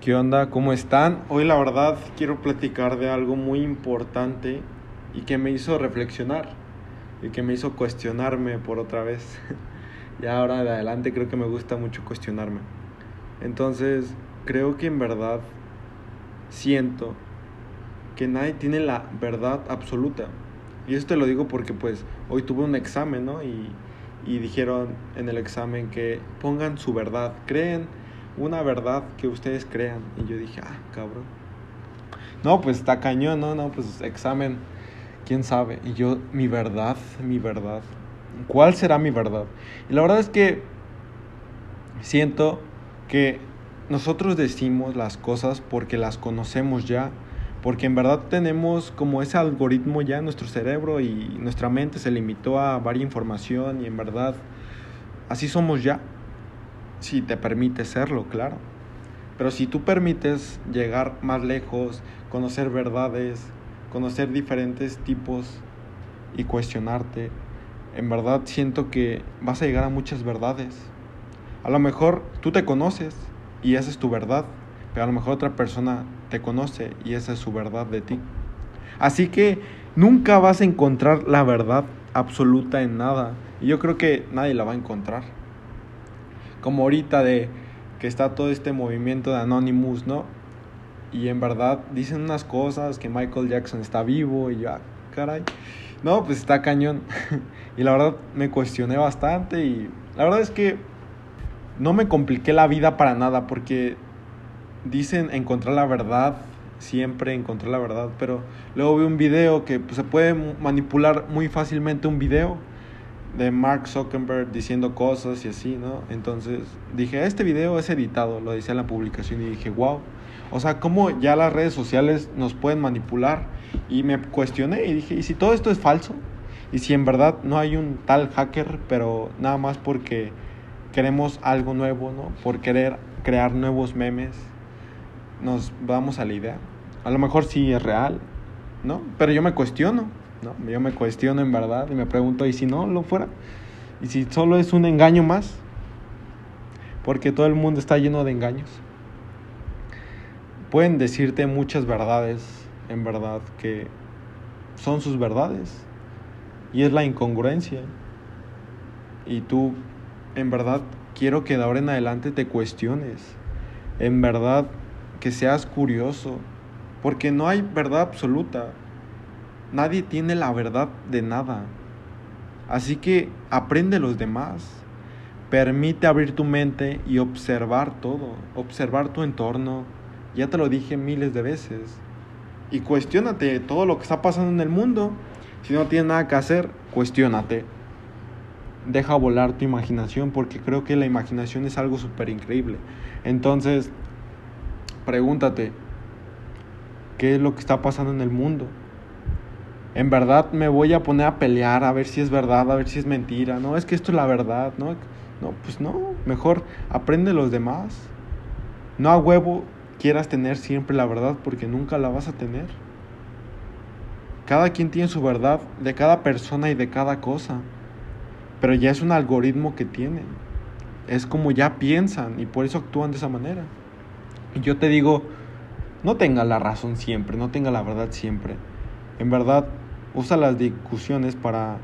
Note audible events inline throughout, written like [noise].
¿Qué onda? ¿Cómo están? Hoy la verdad quiero platicar de algo muy importante y que me hizo reflexionar y que me hizo cuestionarme por otra vez. [laughs] ya ahora de adelante creo que me gusta mucho cuestionarme. Entonces, creo que en verdad siento que nadie tiene la verdad absoluta. Y esto te lo digo porque pues hoy tuve un examen, ¿no? Y, y dijeron en el examen que pongan su verdad, creen una verdad que ustedes crean. Y yo dije, ah, cabrón. No, pues está cañón, no, no, pues examen, quién sabe. Y yo, mi verdad, mi verdad. ¿Cuál será mi verdad? Y la verdad es que siento que nosotros decimos las cosas porque las conocemos ya, porque en verdad tenemos como ese algoritmo ya en nuestro cerebro y nuestra mente se limitó a varias información y en verdad así somos ya si te permite serlo, claro. Pero si tú permites llegar más lejos, conocer verdades, conocer diferentes tipos y cuestionarte, en verdad siento que vas a llegar a muchas verdades. A lo mejor tú te conoces y esa es tu verdad, pero a lo mejor otra persona te conoce y esa es su verdad de ti. Así que nunca vas a encontrar la verdad absoluta en nada. Y yo creo que nadie la va a encontrar como ahorita de que está todo este movimiento de Anonymous, ¿no? Y en verdad dicen unas cosas que Michael Jackson está vivo y ya, ah, caray. No, pues está cañón. [laughs] y la verdad me cuestioné bastante y la verdad es que no me compliqué la vida para nada porque dicen encontrar la verdad, siempre encontrar la verdad, pero luego vi un video que pues, se puede manipular muy fácilmente un video de Mark Zuckerberg diciendo cosas y así, ¿no? Entonces dije, este video es editado, lo decía en la publicación y dije, wow, o sea, cómo ya las redes sociales nos pueden manipular. Y me cuestioné y dije, ¿y si todo esto es falso? Y si en verdad no hay un tal hacker, pero nada más porque queremos algo nuevo, ¿no? Por querer crear nuevos memes, nos vamos a la idea. A lo mejor sí es real, ¿no? Pero yo me cuestiono. ¿No? Yo me cuestiono en verdad y me pregunto, ¿y si no lo fuera? ¿Y si solo es un engaño más? Porque todo el mundo está lleno de engaños. Pueden decirte muchas verdades, en verdad, que son sus verdades. Y es la incongruencia. Y tú, en verdad, quiero que de ahora en adelante te cuestiones. En verdad, que seas curioso. Porque no hay verdad absoluta. Nadie tiene la verdad de nada. Así que aprende los demás. Permite abrir tu mente y observar todo, observar tu entorno. Ya te lo dije miles de veces. Y cuestiónate todo lo que está pasando en el mundo. Si no tienes nada que hacer, cuestiónate. Deja volar tu imaginación porque creo que la imaginación es algo súper increíble. Entonces, pregúntate, ¿qué es lo que está pasando en el mundo? En verdad me voy a poner a pelear a ver si es verdad, a ver si es mentira, no, es que esto es la verdad, no, no, pues no, mejor aprende los demás. No a huevo quieras tener siempre la verdad porque nunca la vas a tener. Cada quien tiene su verdad de cada persona y de cada cosa, pero ya es un algoritmo que tienen. Es como ya piensan y por eso actúan de esa manera. Y yo te digo, no tenga la razón siempre, no tenga la verdad siempre. En verdad, Usa las discusiones para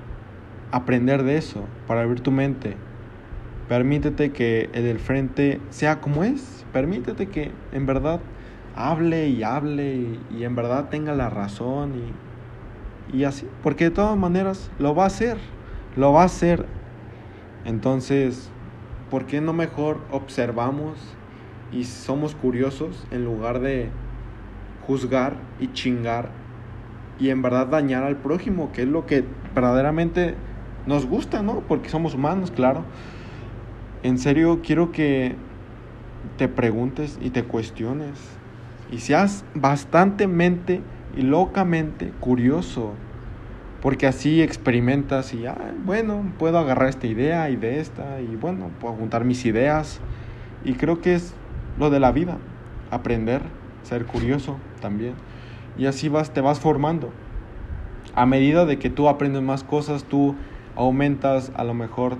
aprender de eso, para abrir tu mente. Permítete que el del frente sea como es. Permítete que en verdad hable y hable y, en verdad tenga la razón y, y así. Porque de todas maneras lo va a hacer. Lo va a hacer. Entonces, ¿por qué no mejor observamos y somos curiosos en lugar de juzgar y chingar y en verdad dañar al prójimo, que es lo que verdaderamente nos gusta, ¿no? Porque somos humanos, claro. En serio, quiero que te preguntes y te cuestiones y seas bastantemente y locamente curioso, porque así experimentas y, ah, bueno, puedo agarrar esta idea y de esta, y bueno, puedo juntar mis ideas, y creo que es lo de la vida, aprender, ser curioso también. Y así vas, te vas formando. A medida de que tú aprendes más cosas, tú aumentas a lo mejor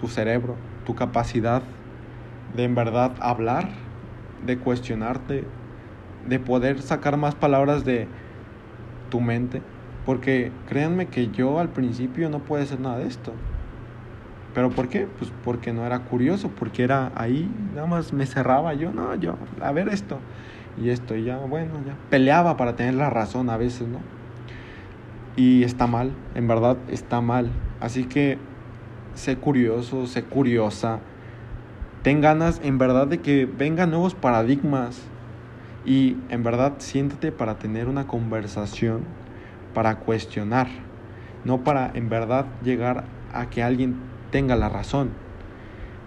tu cerebro, tu capacidad de en verdad hablar de cuestionarte, de poder sacar más palabras de tu mente. Porque créanme que yo al principio no pude hacer nada de esto. ¿Pero por qué? Pues porque no era curioso, porque era ahí, nada más me cerraba yo, no, yo, a ver esto y esto, y ya, bueno, ya. Peleaba para tener la razón a veces, ¿no? Y está mal, en verdad está mal. Así que sé curioso, sé curiosa. Ten ganas en verdad de que vengan nuevos paradigmas. Y en verdad siéntate para tener una conversación, para cuestionar. No para en verdad llegar a que alguien tenga la razón.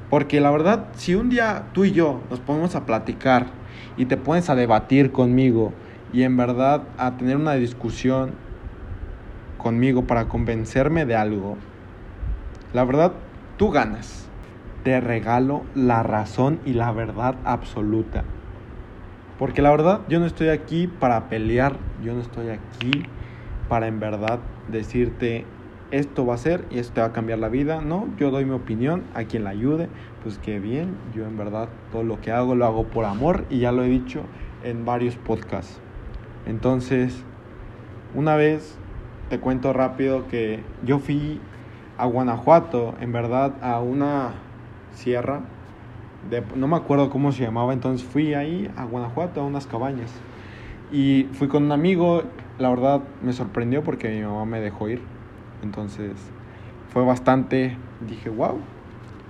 Porque la verdad, si un día tú y yo nos ponemos a platicar y te pones a debatir conmigo y en verdad a tener una discusión conmigo para convencerme de algo, la verdad, tú ganas. Te regalo la razón y la verdad absoluta. Porque la verdad, yo no estoy aquí para pelear, yo no estoy aquí para en verdad decirte esto va a ser y esto va a cambiar la vida. No, yo doy mi opinión a quien la ayude, pues que bien, yo en verdad todo lo que hago lo hago por amor y ya lo he dicho en varios podcasts. Entonces, una vez te cuento rápido que yo fui a Guanajuato, en verdad, a una sierra, de, no me acuerdo cómo se llamaba, entonces fui ahí a Guanajuato, a unas cabañas. Y fui con un amigo, la verdad me sorprendió porque mi mamá me dejó ir entonces fue bastante, dije, wow,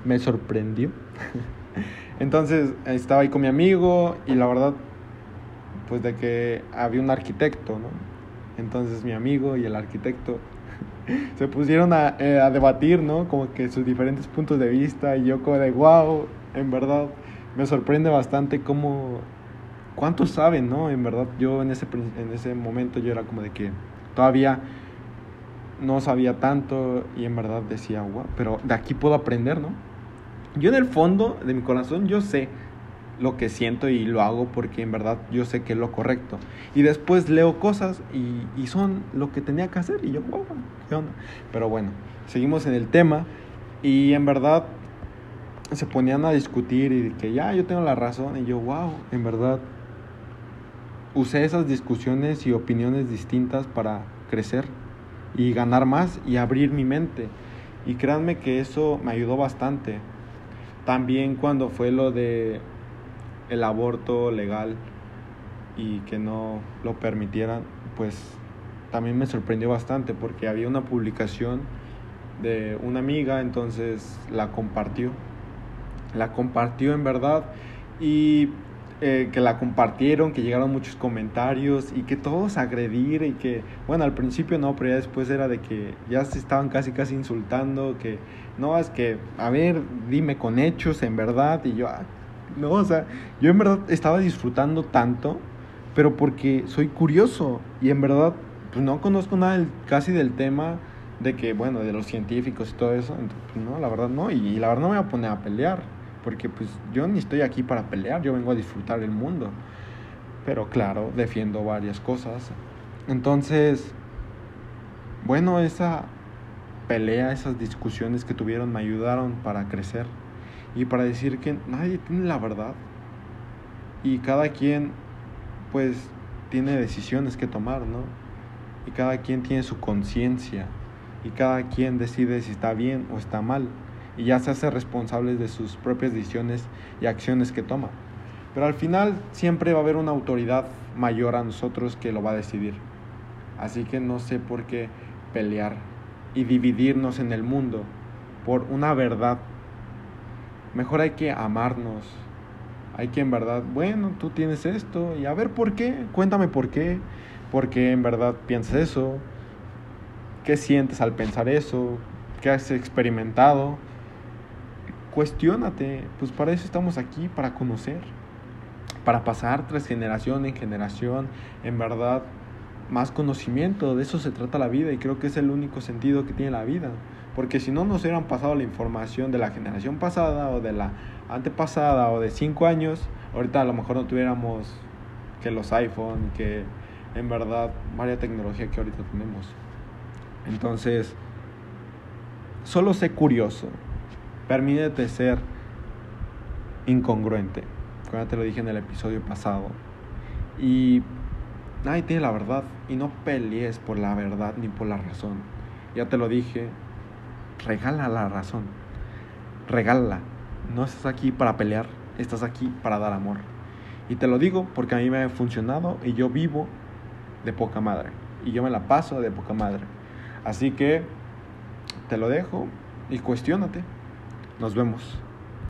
me sorprendió. [laughs] Entonces estaba ahí con mi amigo y la verdad, pues de que había un arquitecto, ¿no? Entonces mi amigo y el arquitecto [laughs] se pusieron a, eh, a, debatir, ¿no? Como que sus diferentes puntos de vista y yo como de, wow, en verdad, me sorprende bastante cómo, cuánto saben, ¿no? En verdad, yo en ese, en ese momento yo era como de que todavía no sabía tanto y en verdad decía, wow, pero de aquí puedo aprender, ¿no? Yo en el fondo de mi corazón yo sé lo que siento y lo hago porque en verdad yo sé que es lo correcto. Y después leo cosas y, y son lo que tenía que hacer y yo, wow, ¿qué onda? Pero bueno, seguimos en el tema y en verdad se ponían a discutir y que ya yo tengo la razón y yo, wow, en verdad usé esas discusiones y opiniones distintas para crecer y ganar más y abrir mi mente. Y créanme que eso me ayudó bastante. También cuando fue lo de el aborto legal y que no lo permitieran, pues también me sorprendió bastante porque había una publicación de una amiga, entonces la compartió. La compartió en verdad y eh, que la compartieron, que llegaron muchos comentarios y que todos agredir y que, bueno, al principio no, pero ya después era de que ya se estaban casi, casi insultando, que no, es que, a ver, dime con hechos, en verdad, y yo, ah, no, o sea, yo en verdad estaba disfrutando tanto, pero porque soy curioso y en verdad, pues no conozco nada casi del tema de que, bueno, de los científicos y todo eso, entonces, no, la verdad no, y la verdad no me voy a poner a pelear porque pues yo ni estoy aquí para pelear, yo vengo a disfrutar el mundo. Pero claro, defiendo varias cosas. Entonces, bueno, esa pelea, esas discusiones que tuvieron me ayudaron para crecer y para decir que nadie tiene la verdad y cada quien pues tiene decisiones que tomar, ¿no? Y cada quien tiene su conciencia y cada quien decide si está bien o está mal y ya se hace responsable de sus propias decisiones y acciones que toma. Pero al final siempre va a haber una autoridad mayor a nosotros que lo va a decidir. Así que no sé por qué pelear y dividirnos en el mundo por una verdad. Mejor hay que amarnos. Hay que en verdad, bueno, tú tienes esto y a ver por qué, cuéntame por qué, por qué en verdad piensas eso, qué sientes al pensar eso, qué has experimentado cuestiónate, pues para eso estamos aquí, para conocer, para pasar tras generación en generación, en verdad, más conocimiento, de eso se trata la vida y creo que es el único sentido que tiene la vida, porque si no nos hubieran pasado la información de la generación pasada o de la antepasada o de cinco años, ahorita a lo mejor no tuviéramos que los iPhone, que en verdad varias tecnología que ahorita tenemos. Entonces, solo sé curioso, Permítete ser incongruente. como ya te lo dije en el episodio pasado. Y nadie tiene la verdad. Y no pelees por la verdad ni por la razón. Ya te lo dije, regala la razón. Regala. No estás aquí para pelear, estás aquí para dar amor. Y te lo digo porque a mí me ha funcionado y yo vivo de poca madre. Y yo me la paso de poca madre. Así que te lo dejo y cuestionate. Nos vemos.